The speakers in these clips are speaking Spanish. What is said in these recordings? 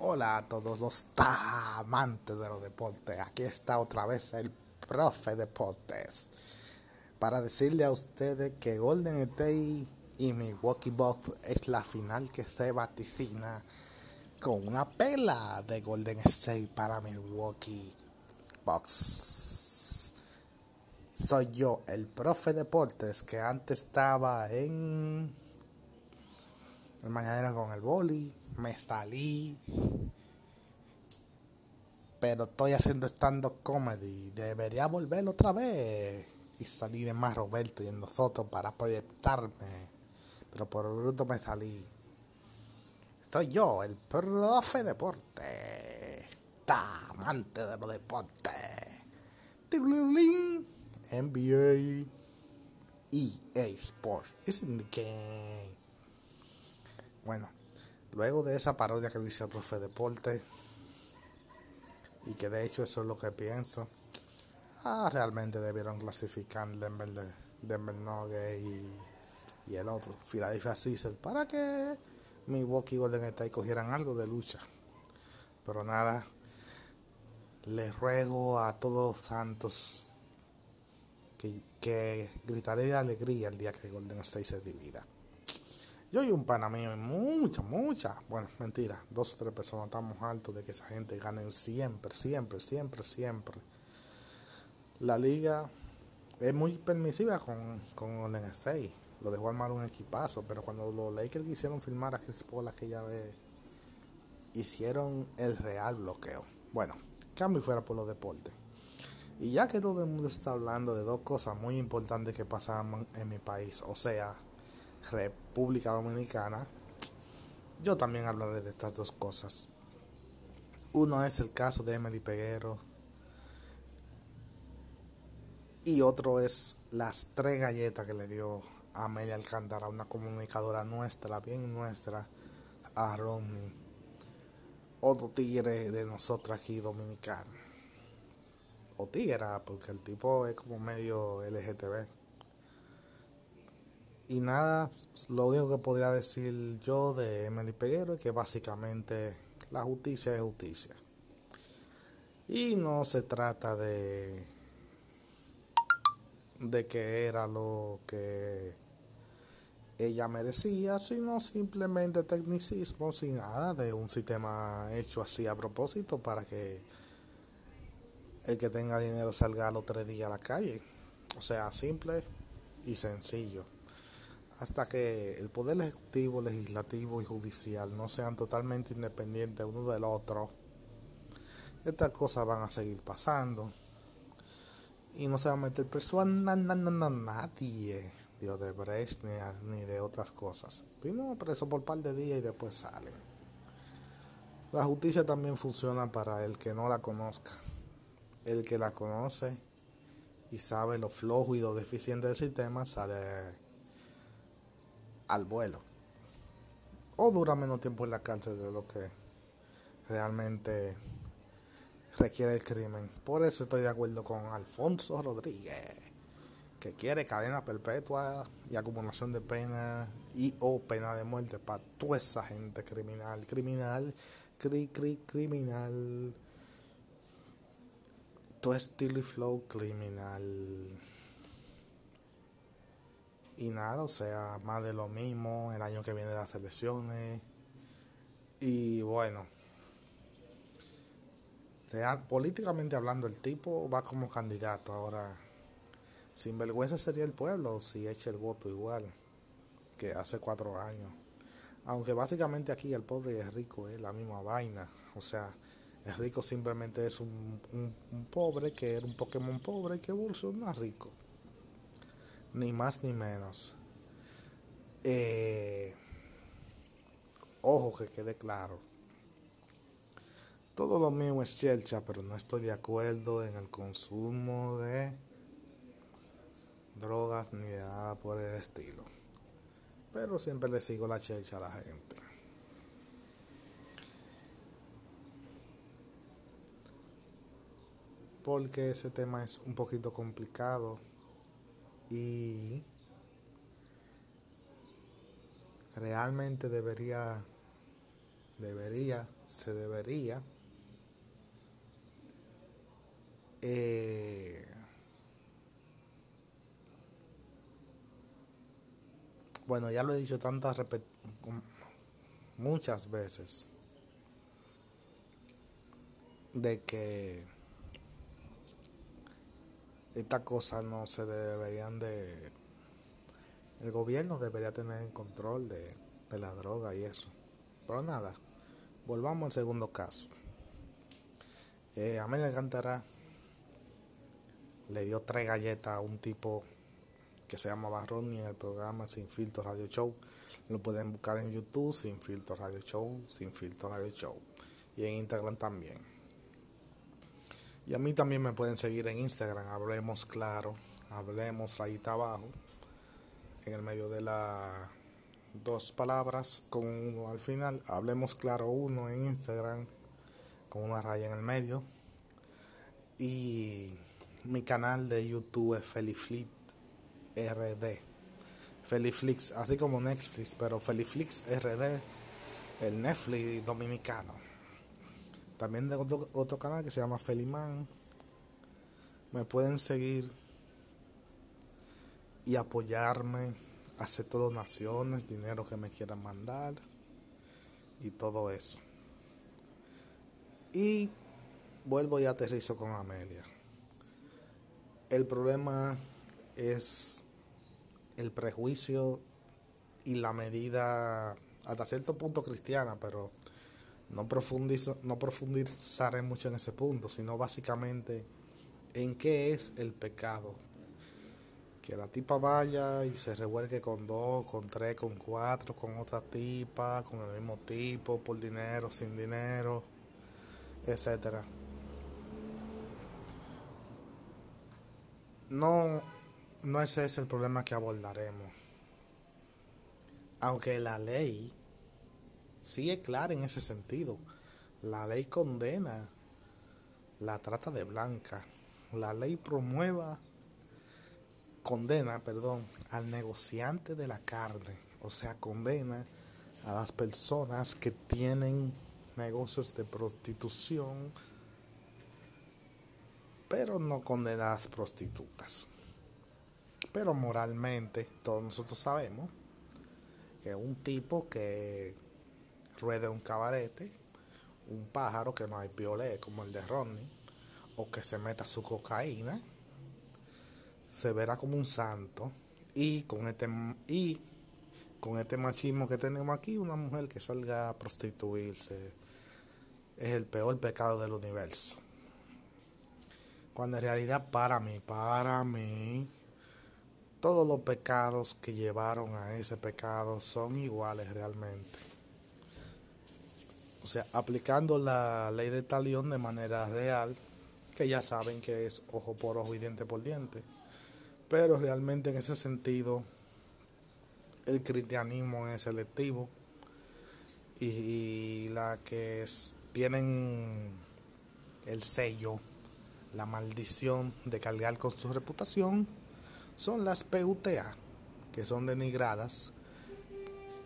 Hola a todos los amantes de los deportes. Aquí está otra vez el profe Deportes para decirle a ustedes que Golden State y Milwaukee Bucks es la final que se vaticina con una pela de Golden State para Milwaukee Bucks. Soy yo, el profe Deportes, que antes estaba en el mañana con el boli, me salí, pero estoy haciendo stand-up comedy, debería volver otra vez y salir de más Roberto y en nosotros para proyectarme, pero por bruto me salí. Soy yo, el profe deporte, amante de los deportes, NBA, EA Sports, es in the game. Bueno, luego de esa parodia que dice el profe deporte, y que de hecho eso es lo que pienso, ah, realmente debieron clasificar Denver, Denver Nuggets y, y el otro, Philadelphia Sixers, para que Milwaukee y Golden State cogieran algo de lucha. Pero nada, les ruego a todos santos que, que gritaré de alegría el día que Golden State se divida. Yo y un pana mío, y mucha, mucha, bueno, mentira, dos o tres personas estamos altos de que esa gente ganen siempre, siempre, siempre, siempre. La liga es muy permisiva con, con Golden. Lo dejó armar un equipazo, pero cuando los Lakers quisieron firmar a Chris Paul aquella vez, hicieron el real bloqueo. Bueno, cambio fuera por los deportes. Y ya que todo el mundo está hablando de dos cosas muy importantes que pasaban en mi país, o sea, República Dominicana, yo también hablaré de estas dos cosas. Uno es el caso de Emily Peguero y otro es las tres galletas que le dio a Amelia Alcántara, una comunicadora nuestra, bien nuestra, a Romney, otro tigre de nosotros aquí dominicano. O tigre, porque el tipo es como medio LGTB. Y nada, lo único que podría decir yo de Emily Peguero es que básicamente la justicia es justicia. Y no se trata de de que era lo que ella merecía, sino simplemente tecnicismo sin nada de un sistema hecho así a propósito para que el que tenga dinero salga los tres días a la calle. O sea, simple y sencillo hasta que el poder ejecutivo, legislativo y judicial no sean totalmente independientes uno del otro, estas cosas van a seguir pasando. Y no se va a meter preso a nadie de Odebrecht ni, ni de otras cosas. Vino preso por un par de días y después sale. La justicia también funciona para el que no la conozca. El que la conoce y sabe lo flojo y lo deficiente del sistema sale al vuelo. O dura menos tiempo en la cárcel de lo que realmente requiere el crimen. Por eso estoy de acuerdo con Alfonso Rodríguez, que quiere cadena perpetua y acumulación de pena y o pena de muerte para toda esa gente criminal, criminal, cri, cri, criminal, tu estilo y flow criminal. Y nada, o sea, más de lo mismo, el año que viene las elecciones. Y bueno, políticamente hablando, el tipo va como candidato. Ahora, sin vergüenza sería el pueblo si echa el voto igual que hace cuatro años. Aunque básicamente aquí el pobre y el rico es la misma vaina. O sea, el rico simplemente es un, un, pobre que era un Pokémon pobre que evoluciona rico ni más ni menos. Eh, ojo que quede claro. Todo lo mío es chelcha, pero no estoy de acuerdo en el consumo de drogas ni de nada por el estilo. Pero siempre le sigo la chelcha a la gente. Porque ese tema es un poquito complicado y realmente debería debería, se debería eh, bueno, ya lo he dicho tantas muchas veces de que estas cosas no se deberían de el gobierno debería tener el control de, de la droga y eso pero nada volvamos al segundo caso eh, Amelia Cantará le dio tres galletas a un tipo que se llama Barroni en el programa Sin Filtro Radio Show. Lo pueden buscar en YouTube, Sin Filtro Radio Show, Sin Filtro Radio Show. Y en Instagram también. Y a mí también me pueden seguir en Instagram, Hablemos Claro, Hablemos rayita abajo, en el medio de las dos palabras con uno al final. Hablemos Claro uno en Instagram, con una raya en el medio. Y mi canal de YouTube es Feliflip RD. Feliflix, así como Netflix, pero Feliflix RD, el Netflix dominicano. También de otro, canal que se llama Feliman. Me pueden seguir y apoyarme, acepto donaciones, dinero que me quieran mandar y todo eso. Y vuelvo y aterrizo con Amelia. El problema es el prejuicio y la medida hasta cierto punto cristiana, pero no, profundizo, no profundizaré mucho en ese punto, sino básicamente en qué es el pecado. Que la tipa vaya y se revuelque con dos, con tres, con cuatro, con otra tipa, con el mismo tipo, por dinero, sin dinero, etcétera no, no ese es el problema que abordaremos. Aunque la ley sí es clara en ese sentido. La ley condena la trata de blanca. La ley promueva, condena, perdón, al negociante de la carne. O sea, condena a las personas que tienen negocios de prostitución, pero no condena a las prostitutas. Pero moralmente, todos nosotros sabemos que un tipo que ruede un cabarete, un pájaro que no hay piolé como el de Rodney, o que se meta su cocaína, se verá como un santo. Y con este, y con este machismo que tenemos aquí, una mujer que salga a prostituirse es el peor pecado del universo. Cuando en realidad para mí, para mí, todos los pecados que llevaron a ese pecado son iguales realmente. Sea, aplicando la ley de talión de manera real, que ya saben que es ojo por ojo y diente por diente. Pero realmente en ese sentido, el cristianismo es selectivo y la que tienen el sello la maldición de cargar con su reputación son las PUTA, que son denigradas,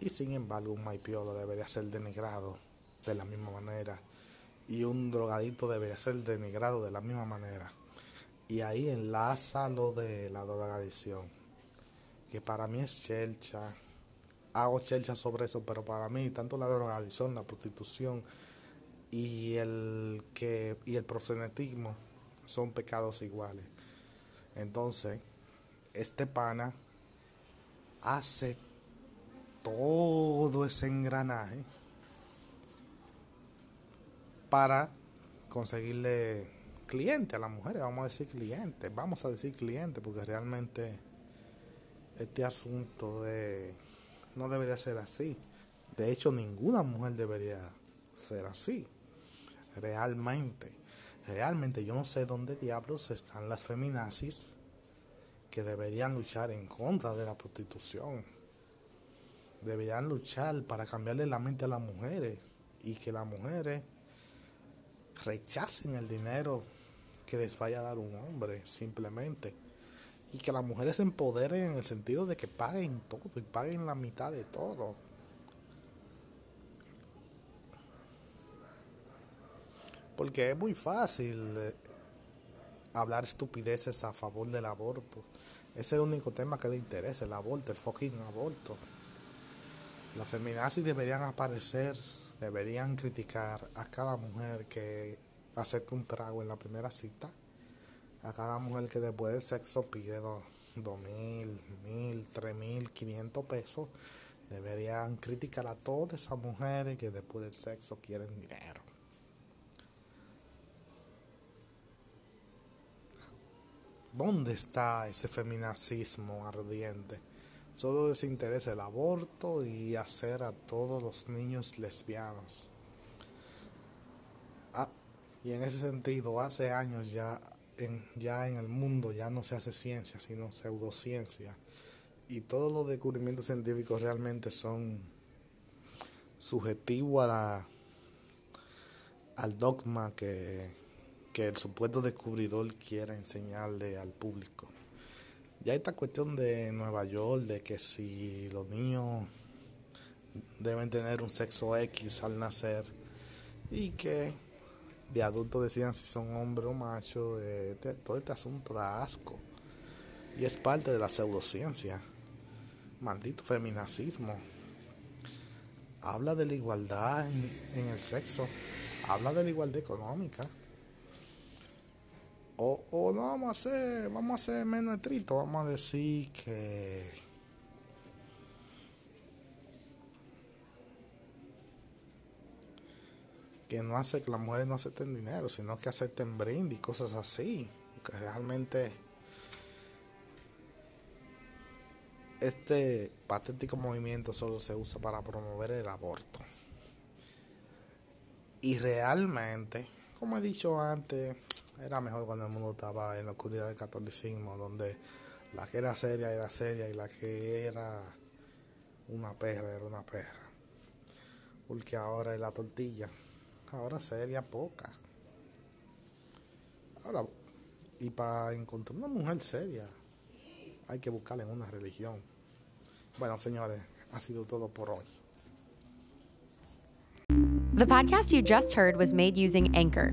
y sin embargo un maipiolo debería ser denigrado de la misma manera, y un drogadito debería ser denigrado de la misma manera. Y ahí enlaza lo de la drogadicción, que para mí es chelcha. Hago chelcha sobre eso, pero para mí tanto la drogadicción, la prostitución y el que y el proxenetismo son pecados iguales. Entonces, este pana hace todo ese engranaje para conseguirle cliente a las mujeres, vamos a decir cliente, vamos a decir cliente, porque realmente este asunto de no debería ser así. De hecho, ninguna mujer debería ser así, realmente. Realmente yo no sé dónde diablos están las feminazis que deberían luchar en contra de la prostitución. Deberían luchar para cambiarle la mente a las mujeres y que las mujeres rechacen el dinero que les vaya a dar un hombre, simplemente. Y que las mujeres se empoderen en el sentido de que paguen todo y paguen la mitad de todo. Porque es muy fácil eh, hablar estupideces a favor del aborto. Ese es el único tema que le interesa, el aborto, el fucking aborto. Las feminazis deberían aparecer, deberían criticar a cada mujer que acepta un trago en la primera cita, a cada mujer que después del sexo pide dos, mil, mil, tres mil, quinientos pesos. Deberían criticar a todas esas mujeres que después del sexo quieren dinero. ¿Dónde está ese feminacismo ardiente? Solo les interesa el aborto y hacer a todos los niños lesbianos. Ah, y en ese sentido, hace años ya en, ya en el mundo ya no se hace ciencia, sino pseudociencia. Y todos los descubrimientos científicos realmente son subjetivos a la, al dogma que que el supuesto descubridor quiera enseñarle al público. Ya esta cuestión de Nueva York, de que si los niños deben tener un sexo X al nacer y que de adultos decidan si son hombre o macho, todo este asunto da asco. Y es parte de la pseudociencia. Maldito feminacismo. Habla de la igualdad en el sexo. Habla de la igualdad económica o, o no vamos a hacer, vamos a hacer menos estricto, vamos a decir que que no hace que las mujeres no acepten dinero, sino que acepten brindis cosas así, que realmente este patético movimiento solo se usa para promover el aborto. Y realmente, como he dicho antes, era mejor cuando el mundo estaba en la oscuridad del catolicismo, donde la que era seria era seria y la que era una perra era una perra. Porque ahora es la tortilla. Ahora seria poca. Ahora, y para encontrar una mujer seria, hay que buscarla en una religión. Bueno, señores, ha sido todo por hoy. The podcast you just heard was made using Anchor.